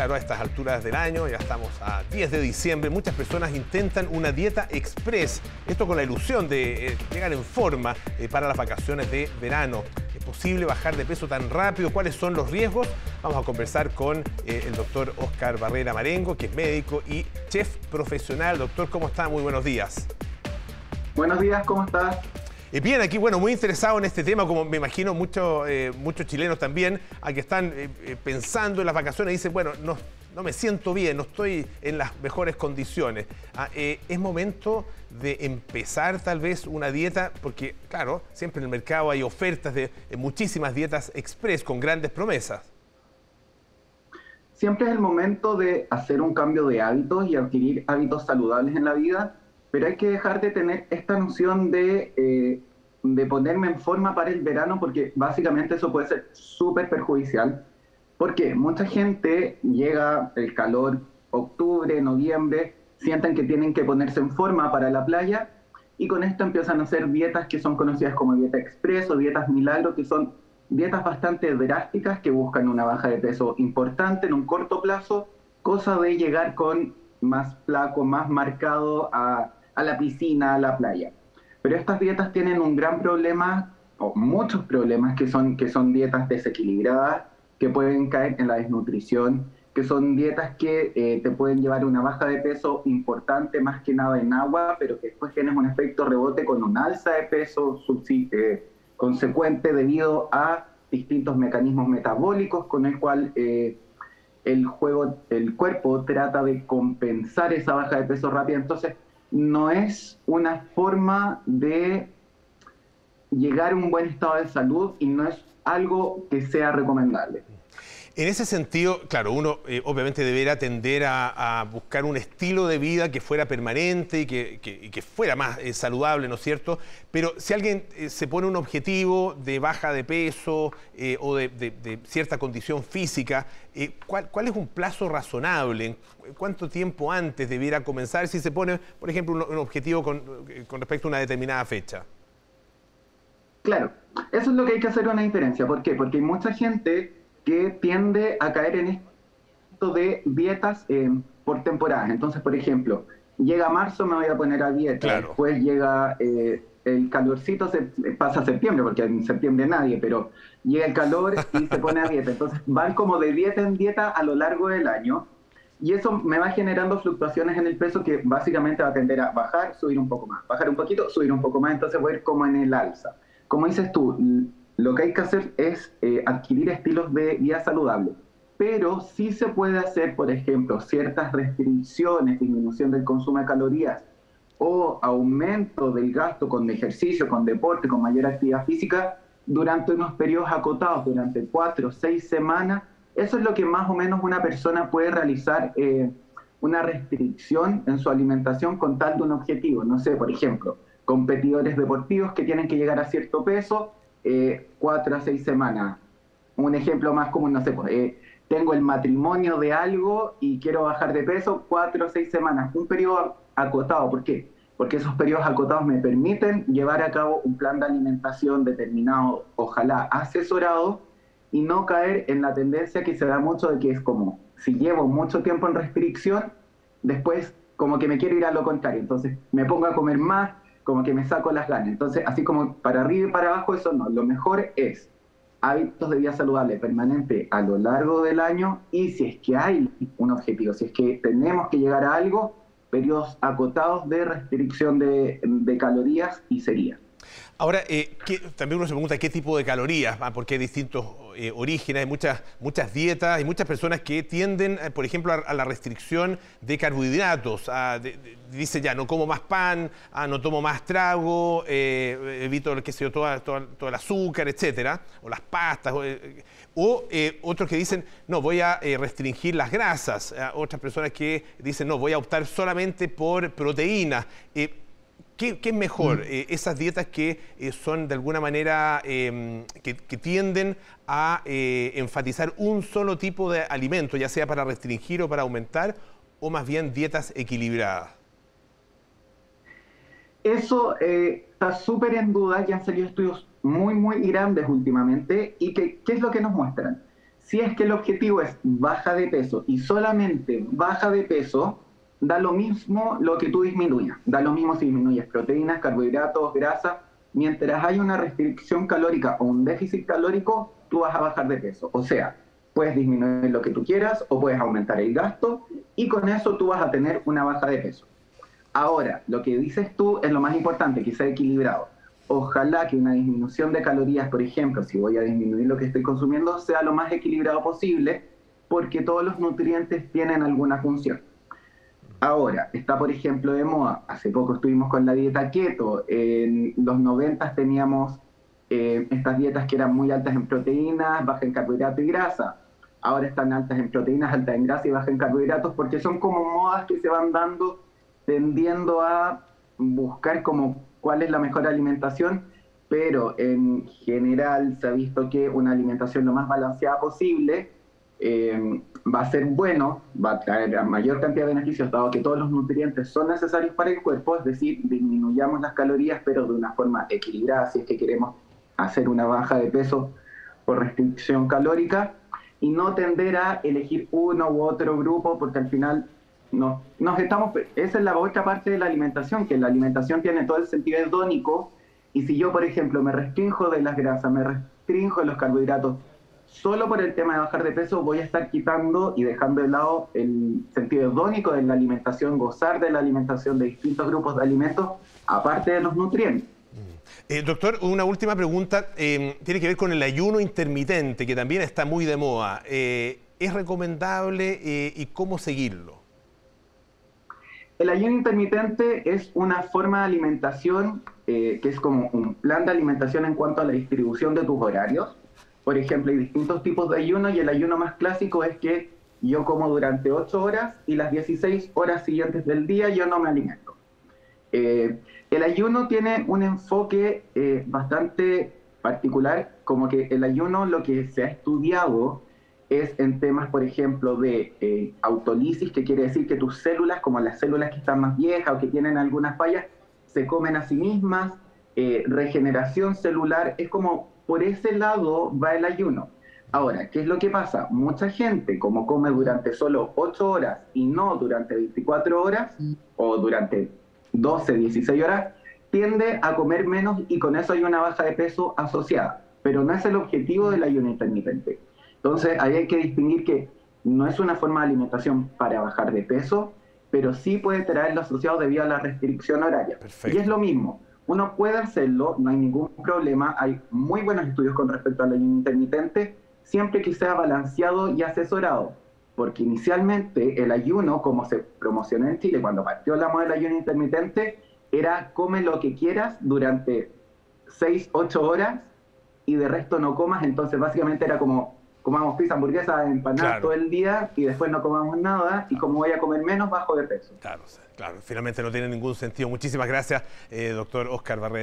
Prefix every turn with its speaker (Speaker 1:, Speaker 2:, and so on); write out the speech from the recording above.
Speaker 1: claro, a estas alturas del año, ya estamos a 10 de diciembre, muchas personas intentan una dieta express. Esto con la ilusión de eh, llegar en forma eh, para las vacaciones de verano. ¿Es posible bajar de peso tan rápido? ¿Cuáles son los riesgos? Vamos a conversar con eh, el doctor Oscar Barrera Marengo, que es médico y chef profesional. Doctor, ¿cómo está? Muy buenos días.
Speaker 2: Buenos días, ¿cómo estás?
Speaker 1: Y bien, aquí, bueno, muy interesado en este tema, como me imagino muchos, eh, muchos chilenos también, a que están eh, eh, pensando en las vacaciones y dicen, bueno, no, no me siento bien, no estoy en las mejores condiciones. Ah, es momento de empezar tal vez una dieta, porque claro, siempre en el mercado hay ofertas de muchísimas dietas express con grandes promesas.
Speaker 2: Siempre es el momento de hacer un cambio de hábitos y adquirir hábitos saludables en la vida pero hay que dejar de tener esta noción de, eh, de ponerme en forma para el verano, porque básicamente eso puede ser súper perjudicial. Porque mucha gente llega el calor, octubre, noviembre, sienten que tienen que ponerse en forma para la playa y con esto empiezan a hacer dietas que son conocidas como dieta express o dietas milagro, que son dietas bastante drásticas que buscan una baja de peso importante en un corto plazo, cosa de llegar con más flaco, más marcado a a la piscina, a la playa. Pero estas dietas tienen un gran problema, o muchos problemas, que son, que son dietas desequilibradas, que pueden caer en la desnutrición, que son dietas que eh, te pueden llevar una baja de peso importante, más que nada en agua, pero que después tienes un efecto rebote con un alza de peso eh, consecuente debido a distintos mecanismos metabólicos con el cual eh, el, juego, el cuerpo trata de compensar esa baja de peso rápida. Entonces, no es una forma de llegar a un buen estado de salud y no es algo que sea recomendable.
Speaker 1: En ese sentido, claro, uno eh, obviamente debería tender a, buscar un estilo de vida que fuera permanente y que, fuera más eh, saludable, ¿no es cierto? Pero si alguien eh, se pone un objetivo de baja de peso o de, cierta condición física, ¿cuál, es un plazo razonable? ¿Cuánto tiempo antes debiera comenzar si se pone, por ejemplo, un, objetivo con, con respecto a una determinada fecha?
Speaker 2: Claro, eso es lo que hay que hacer una diferencia. ¿Por qué? Porque hay mucha gente que tiende a caer en esto de dietas eh, por temporadas. Entonces, por ejemplo, llega marzo, me voy a poner a dieta. Después llega eh, el calorcito, se, pasa septiembre, porque en septiembre nadie, pero llega el calor y se pone a dieta. Entonces, van como de dieta en dieta a lo largo del año. Y eso me va generando fluctuaciones en el peso que básicamente va a tender a bajar, subir un poco más, bajar un poquito, subir un poco más, entonces voy a ir como en el alza. Como dices tú, lo que hay que hacer es eh, adquirir estilos de vida saludable. Pero sí se puede hacer, por ejemplo, ciertas restricciones, disminución del consumo de calorías o aumento del gasto con ejercicio, con deporte, con mayor actividad física durante unos periodos acotados, durante cuatro o seis semanas. Eso es lo que más o menos una persona puede realizar eh, una restricción en su alimentación con tal de un objetivo. No sé, por ejemplo, competidores deportivos que tienen que llegar a cierto peso eh, cuatro a seis semanas. Un ejemplo más común, no sé, pues, eh, tengo el matrimonio de algo y quiero bajar de peso, cuatro o seis semanas. Un periodo acotado, ¿por qué? Porque esos periodos acotados me permiten llevar a cabo un plan de alimentación determinado, ojalá asesorado, y no caer en la tendencia que se da mucho de que es como, si llevo mucho tiempo en restricción, después como que me quiero ir a lo contrario. Entonces me pongo a comer más, como que me saco las ganas. Entonces, así como para arriba y para abajo, eso no. Lo mejor es hábitos de vida saludable permanente a lo largo del año y si es que hay un objetivo, si es que tenemos que llegar a algo, periodos acotados de restricción de, calorías y sería.
Speaker 1: Ahora, eh, también uno se pregunta qué tipo de calorías, ah, porque hay distintos eh, orígenes, hay muchas, muchas dietas, hay muchas personas que tienden, eh, por ejemplo, a, la restricción de carbohidratos. dice ya, no como más pan, ah, no tomo más trago, evito qué sé yo, todo, todo, el azúcar, etcétera, o las pastas. O, otros que dicen, no, voy a restringir las grasas. Otras personas que dicen, no, voy a optar solamente por proteínas. ¿Qué, es mejor? Mm. Eh, esas dietas que eh, son de alguna manera, em, que, tienden a eh, enfatizar un solo tipo de alimento, ya sea para restringir o para aumentar, o más bien dietas equilibradas.
Speaker 2: Eso está súper en duda, ya han salido estudios muy, muy grandes últimamente, y que, ¿qué es lo que nos muestran? Si es que el objetivo es baja de peso y solamente baja de peso, da lo mismo lo que tú disminuyas. Da lo mismo si disminuyes proteínas, carbohidratos, grasa. Mientras hay una restricción calórica o un déficit calórico, tú vas a bajar de peso. O sea, puedes disminuir lo que tú quieras o puedes aumentar el gasto y con eso tú vas a tener una baja de peso. Ahora, lo que dices tú es lo más importante, que sea equilibrado. Ojalá que una disminución de calorías, por ejemplo, si voy a disminuir lo que estoy consumiendo, sea lo más equilibrado posible, porque todos los nutrientes tienen alguna función. Ahora, está por ejemplo de moda, hace poco estuvimos con la dieta keto, en los 90 teníamos eh, estas dietas que eran muy altas en proteínas, bajas en carbohidratos y grasa. Ahora están altas en proteínas, altas en grasa y bajas en carbohidratos, porque son como modas que se van dando tendiendo a buscar como cuál es la mejor alimentación, pero en general se ha visto que una alimentación lo más balanceada posible eh, va a ser bueno, va a traer la mayor cantidad de beneficios, dado que todos los nutrientes son necesarios para el cuerpo, es decir, disminuyamos las calorías, pero de una forma equilibrada, si es que queremos hacer una baja de peso por restricción calórica, y no tender a elegir uno u otro grupo, porque al final no, nos estamos, esa es la otra parte de la alimentación, que la alimentación tiene todo el sentido hedónico, y si yo, por ejemplo, me restringo de las grasas, me restringo de los carbohidratos, solo por el tema de bajar de peso voy a estar quitando y dejando de lado el sentido hedónico de la alimentación, gozar de la alimentación de distintos grupos de alimentos, aparte de los nutrientes.
Speaker 1: Mm. Eh, doctor, una última pregunta. Eh, tiene que ver con el ayuno intermitente, que también está muy de moda. Eh, ¿Es recomendable y cómo seguirlo?
Speaker 2: El ayuno intermitente es una forma de alimentación eh, que es como un plan de alimentación en cuanto a la distribución de tus horarios. Por ejemplo, hay distintos tipos de ayuno y el ayuno más clásico es que yo como durante 8 horas y las 16 horas siguientes del día yo no me alimento. Eh, el ayuno tiene un enfoque eh, bastante particular, como que el ayuno lo que se ha estudiado es en temas, por ejemplo, de eh, autolisis, que quiere decir que tus células, como las células que están más viejas o que tienen algunas fallas, se comen a sí mismas, eh, regeneración celular, es como por ese lado va el ayuno. Ahora, ¿qué es lo que pasa? Mucha gente, como come durante solo 8 horas y no durante 24 horas o durante 12, 16 horas, tiende a comer menos y con eso hay una baja de peso asociada. Pero no es el objetivo del ayuno intermitente. Entonces, ahí hay que distinguir que no es una forma de alimentación para bajar de peso, pero sí puede traerlo asociado debido a la restricción horaria. Y es lo mismo, uno puede hacerlo, no hay ningún problema, hay muy buenos estudios con respecto al ayuno intermitente, siempre que sea balanceado y asesorado, porque inicialmente el ayuno, como se promocionó en Chile cuando partió la moda del ayuno intermitente, era come lo que quieras durante 6, 8 horas y de resto no comas, entonces básicamente era como comamos pizza, hamburguesa, empanadas todo el día y después no comamos nada y como voy a comer menos, bajo de peso.
Speaker 1: Claro, claro. Finalmente no tiene ningún sentido. Muchísimas gracias, eh, doctor Oscar Barrera.